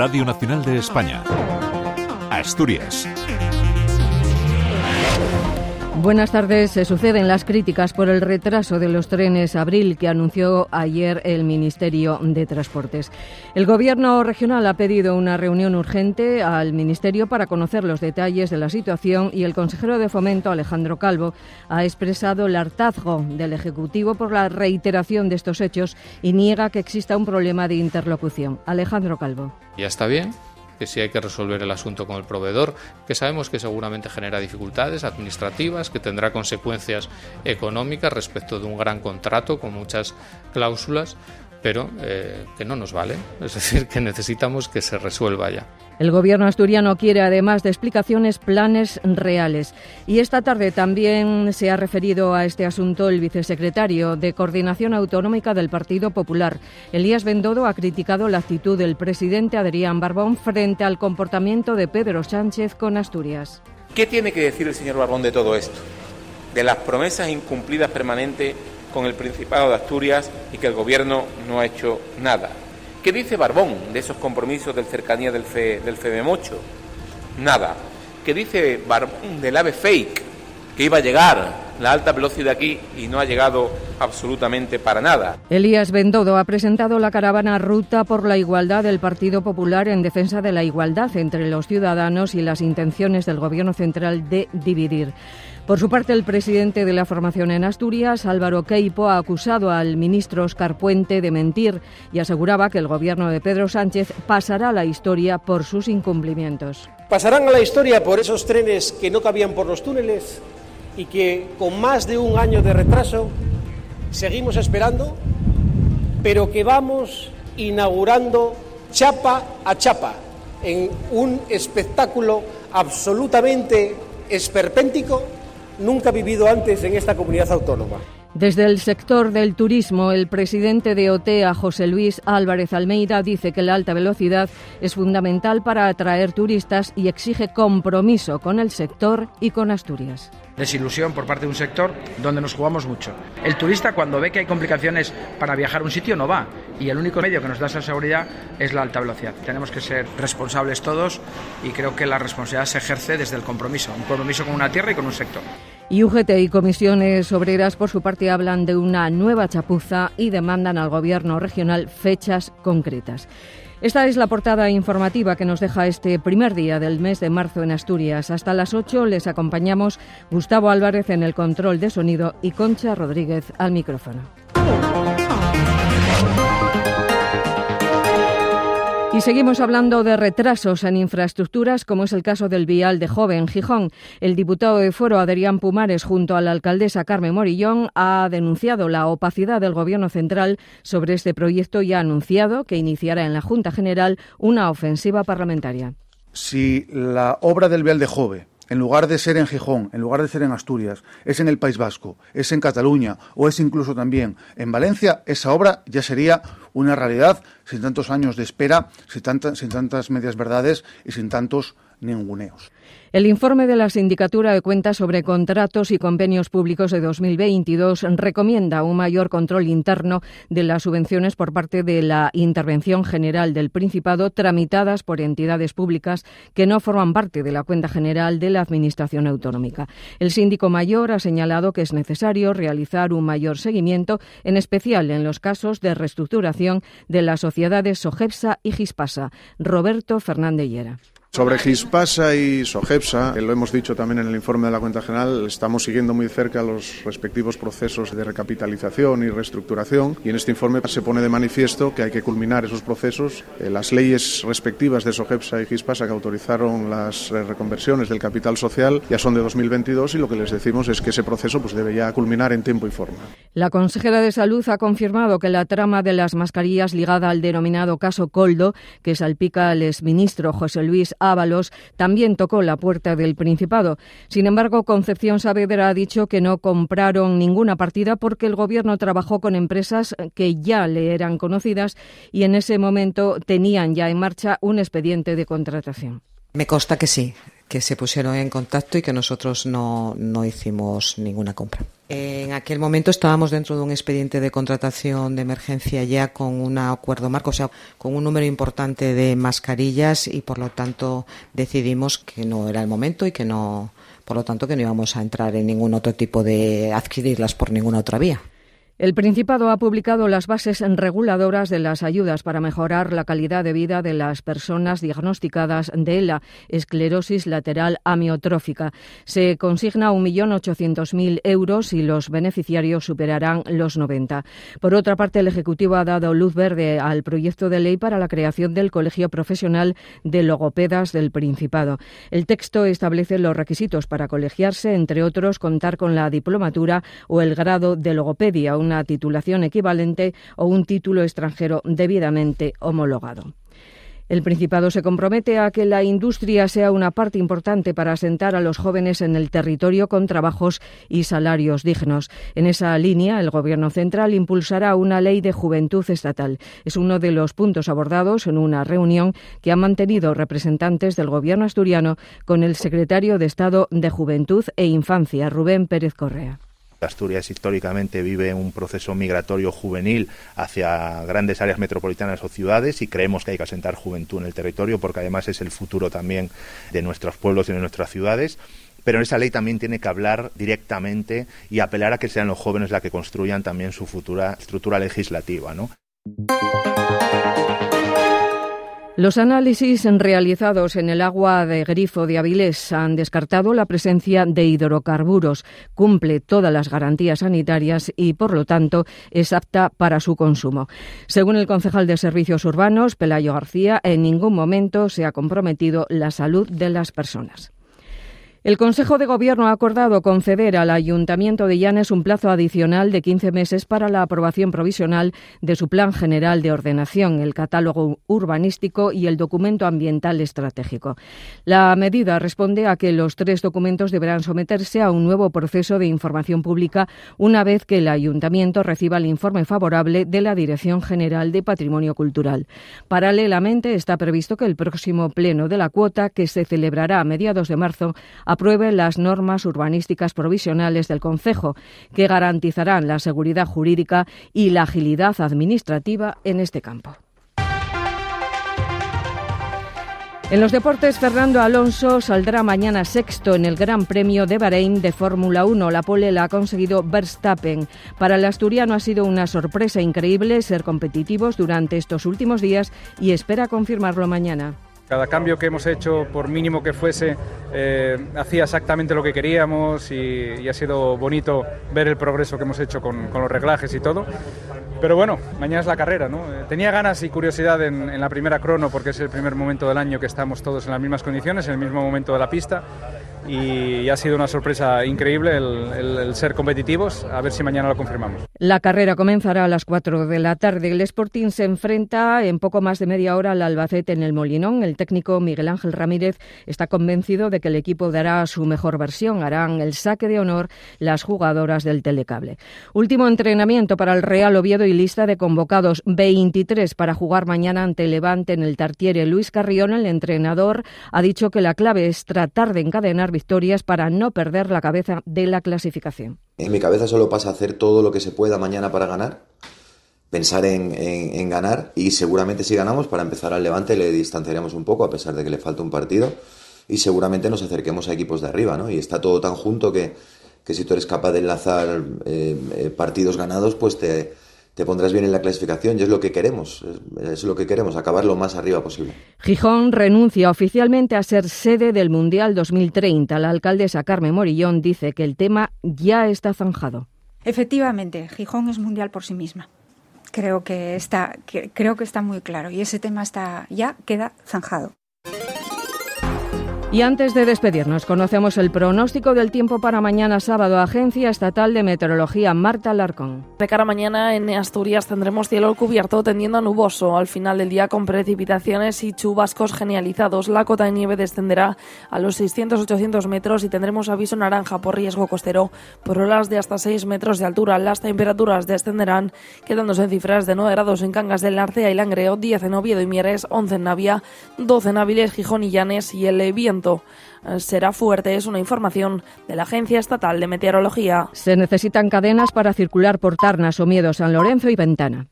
Radio Nacional de España. Asturias. Buenas tardes. Se suceden las críticas por el retraso de los trenes Abril que anunció ayer el Ministerio de Transportes. El Gobierno regional ha pedido una reunión urgente al Ministerio para conocer los detalles de la situación y el consejero de Fomento, Alejandro Calvo, ha expresado el hartazgo del Ejecutivo por la reiteración de estos hechos y niega que exista un problema de interlocución. Alejandro Calvo. Ya está bien que sí hay que resolver el asunto con el proveedor, que sabemos que seguramente genera dificultades administrativas, que tendrá consecuencias económicas respecto de un gran contrato con muchas cláusulas, pero eh, que no nos vale. Es decir, que necesitamos que se resuelva ya. El gobierno asturiano quiere, además de explicaciones, planes reales. Y esta tarde también se ha referido a este asunto el vicesecretario de Coordinación Autonómica del Partido Popular. Elías Bendodo ha criticado la actitud del presidente Adrián Barbón frente al comportamiento de Pedro Sánchez con Asturias. ¿Qué tiene que decir el señor Barbón de todo esto? De las promesas incumplidas permanentes con el Principado de Asturias y que el Gobierno no ha hecho nada. ¿Qué dice Barbón de esos compromisos del cercanía del, FE, del FEMEMOCHO? Nada. ¿Qué dice Barbón del AVE fake? Que iba a llegar la alta velocidad aquí y no ha llegado absolutamente para nada. Elías Bendodo ha presentado la caravana Ruta por la Igualdad del Partido Popular en defensa de la igualdad entre los ciudadanos y las intenciones del Gobierno central de dividir. Por su parte, el presidente de la formación en Asturias, Álvaro Queipo, ha acusado al ministro Oscar Puente de mentir y aseguraba que el gobierno de Pedro Sánchez pasará a la historia por sus incumplimientos. Pasarán a la historia por esos trenes que no cabían por los túneles y que con más de un año de retraso seguimos esperando, pero que vamos inaugurando chapa a chapa en un espectáculo absolutamente esperpéntico nunca vivido antes en esta comunidad autónoma. Desde el sector del turismo, el presidente de OTEA, José Luis Álvarez Almeida, dice que la alta velocidad es fundamental para atraer turistas y exige compromiso con el sector y con Asturias. Desilusión por parte de un sector donde nos jugamos mucho. El turista cuando ve que hay complicaciones para viajar a un sitio no va y el único medio que nos da esa seguridad es la alta velocidad. Tenemos que ser responsables todos y creo que la responsabilidad se ejerce desde el compromiso, un compromiso con una tierra y con un sector. Y UGT y comisiones obreras, por su parte, hablan de una nueva chapuza y demandan al Gobierno regional fechas concretas. Esta es la portada informativa que nos deja este primer día del mes de marzo en Asturias. Hasta las 8 les acompañamos Gustavo Álvarez en el control de sonido y Concha Rodríguez al micrófono. Seguimos hablando de retrasos en infraestructuras, como es el caso del vial de Joven, Gijón. El diputado de Foro, Adrián Pumares, junto a la alcaldesa Carmen Morillón, ha denunciado la opacidad del Gobierno central sobre este proyecto y ha anunciado que iniciará en la Junta General una ofensiva parlamentaria. Si la obra del vial de Jove en lugar de ser en Gijón, en lugar de ser en Asturias, es en el País Vasco, es en Cataluña o es incluso también en Valencia, esa obra ya sería una realidad sin tantos años de espera, sin, sin tantas medias verdades y sin tantos El informe de la Sindicatura de Cuentas sobre contratos y convenios públicos de 2022 recomienda un mayor control interno de las subvenciones por parte de la Intervención General del Principado tramitadas por entidades públicas que no forman parte de la cuenta general de la Administración Autonómica. El síndico mayor ha señalado que es necesario realizar un mayor seguimiento, en especial en los casos de reestructuración de las sociedades Sogepsa y Gispasa. Roberto Fernández Llera. Sobre Gispasa y Sogepsa, que lo hemos dicho también en el informe de la cuenta general, estamos siguiendo muy cerca los respectivos procesos de recapitalización y reestructuración y en este informe se pone de manifiesto que hay que culminar esos procesos. Eh, las leyes respectivas de Sogepsa y Gispasa que autorizaron las eh, reconversiones del capital social ya son de 2022 y lo que les decimos es que ese proceso pues, debe ya culminar en tiempo y forma. La consejera de Salud ha confirmado que la trama de las mascarillas ligada al denominado caso Coldo, que salpica al exministro José Luis Ábalos también tocó la puerta del Principado. Sin embargo, Concepción Saavedra ha dicho que no compraron ninguna partida porque el Gobierno trabajó con empresas que ya le eran conocidas y en ese momento tenían ya en marcha un expediente de contratación. Me consta que sí, que se pusieron en contacto y que nosotros no, no hicimos ninguna compra. En aquel momento estábamos dentro de un expediente de contratación de emergencia ya con un acuerdo marco, o sea, con un número importante de mascarillas y por lo tanto decidimos que no era el momento y que no, por lo tanto, que no íbamos a entrar en ningún otro tipo de adquirirlas por ninguna otra vía. El Principado ha publicado las bases reguladoras de las ayudas para mejorar la calidad de vida de las personas diagnosticadas de la esclerosis lateral amiotrófica. Se consigna 1.800.000 euros y los beneficiarios superarán los 90. Por otra parte, el Ejecutivo ha dado luz verde al proyecto de ley para la creación del Colegio Profesional de Logopedas del Principado. El texto establece los requisitos para colegiarse, entre otros, contar con la diplomatura o el grado de logopedia, titulación equivalente o un título extranjero debidamente homologado. El Principado se compromete a que la industria sea una parte importante para asentar a los jóvenes en el territorio con trabajos y salarios dignos. En esa línea, el Gobierno central impulsará una ley de juventud estatal. Es uno de los puntos abordados en una reunión que han mantenido representantes del Gobierno asturiano con el secretario de Estado de Juventud e Infancia, Rubén Pérez Correa. Asturias históricamente vive un proceso migratorio juvenil hacia grandes áreas metropolitanas o ciudades y creemos que hay que asentar juventud en el territorio porque además es el futuro también de nuestros pueblos y de nuestras ciudades. Pero esa ley también tiene que hablar directamente y apelar a que sean los jóvenes los que construyan también su futura estructura legislativa. ¿no? Los análisis realizados en el agua de grifo de Avilés han descartado la presencia de hidrocarburos, cumple todas las garantías sanitarias y, por lo tanto, es apta para su consumo. Según el concejal de Servicios Urbanos, Pelayo García, en ningún momento se ha comprometido la salud de las personas. El Consejo de Gobierno ha acordado conceder al Ayuntamiento de Llanes un plazo adicional de 15 meses para la aprobación provisional de su Plan General de Ordenación, el catálogo urbanístico y el documento ambiental estratégico. La medida responde a que los tres documentos deberán someterse a un nuevo proceso de información pública una vez que el Ayuntamiento reciba el informe favorable de la Dirección General de Patrimonio Cultural. Paralelamente, está previsto que el próximo pleno de la cuota, que se celebrará a mediados de marzo, apruebe las normas urbanísticas provisionales del Concejo, que garantizarán la seguridad jurídica y la agilidad administrativa en este campo. En los deportes, Fernando Alonso saldrá mañana sexto en el Gran Premio de Bahrein de Fórmula 1. La pole la ha conseguido Verstappen. Para el asturiano ha sido una sorpresa increíble ser competitivos durante estos últimos días y espera confirmarlo mañana. Cada cambio que hemos hecho, por mínimo que fuese, eh, hacía exactamente lo que queríamos y, ha sido bonito ver el progreso que hemos hecho con, los reglajes y todo. Pero bueno, mañana es la carrera, ¿no? Eh, tenía ganas y curiosidad en, en la primera crono porque es el primer momento del año que estamos todos en las mismas condiciones, en el mismo momento de la pista y ha sido una sorpresa increíble el, ser competitivos. A ver si mañana lo confirmamos. La carrera comenzará a las 4 de la tarde. El Sporting se enfrenta en poco más de media hora al Albacete en el Molinón. El técnico Miguel Ángel Ramírez está convencido de que el equipo dará su mejor versión. Harán el saque de honor las jugadoras del Telecable. Último entrenamiento para el Real Oviedo y lista de convocados 23 para jugar mañana ante Levante en el Tartiere. Luis Carrión, el entrenador, ha dicho que la clave es tratar de encadenar victorias para no perder la cabeza de la clasificación. En mi cabeza solo pasa hacer todo lo que se pueda mañana para ganar, pensar en, ganar y seguramente si ganamos para empezar al Levante le distanciaremos un poco a pesar de que le falta un partido y seguramente nos acerquemos a equipos de arriba, ¿no? Y está todo tan junto que, que si tú eres capaz de enlazar eh, eh, partidos ganados, pues te, te pondrás bien en la clasificación y es lo que queremos, es lo que queremos, acabar lo más arriba posible. Gijón renuncia oficialmente a ser sede del Mundial 2030. La alcaldesa Carmen Morillón dice que el tema ya está zanjado. Efectivamente, Gijón es mundial por sí misma. Creo que está, creo que está muy claro y ese tema está ya queda zanjado. Y antes de despedirnos, conocemos el pronóstico del tiempo para mañana sábado. Agencia Estatal de Meteorología, Marta Larcón. De cara a mañana en Asturias tendremos cielo cubierto tendiendo a nuboso. Al final del día con precipitaciones y chubascos genializados. La cota de nieve descenderá a los 600-800 metros y tendremos aviso naranja por riesgo costero por olas de hasta 6 metros de altura. Las temperaturas descenderán quedándose en cifras de 9 grados en Cangas del Narcea y Langreo, 10 en Oviedo y Mieres, 11 en Navia, 12 en Avilés, Gijón y Llanes y el viento eh, será fuerte. Es una información de la Agencia Estatal de Meteorología. Se necesitan cadenas para circular por Tarnas, Miedo, San Lorenzo y Ventana.